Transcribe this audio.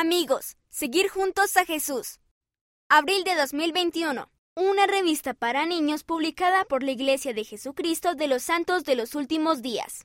Amigos, seguir juntos a Jesús. Abril de 2021. Una revista para niños publicada por la Iglesia de Jesucristo de los Santos de los Últimos Días.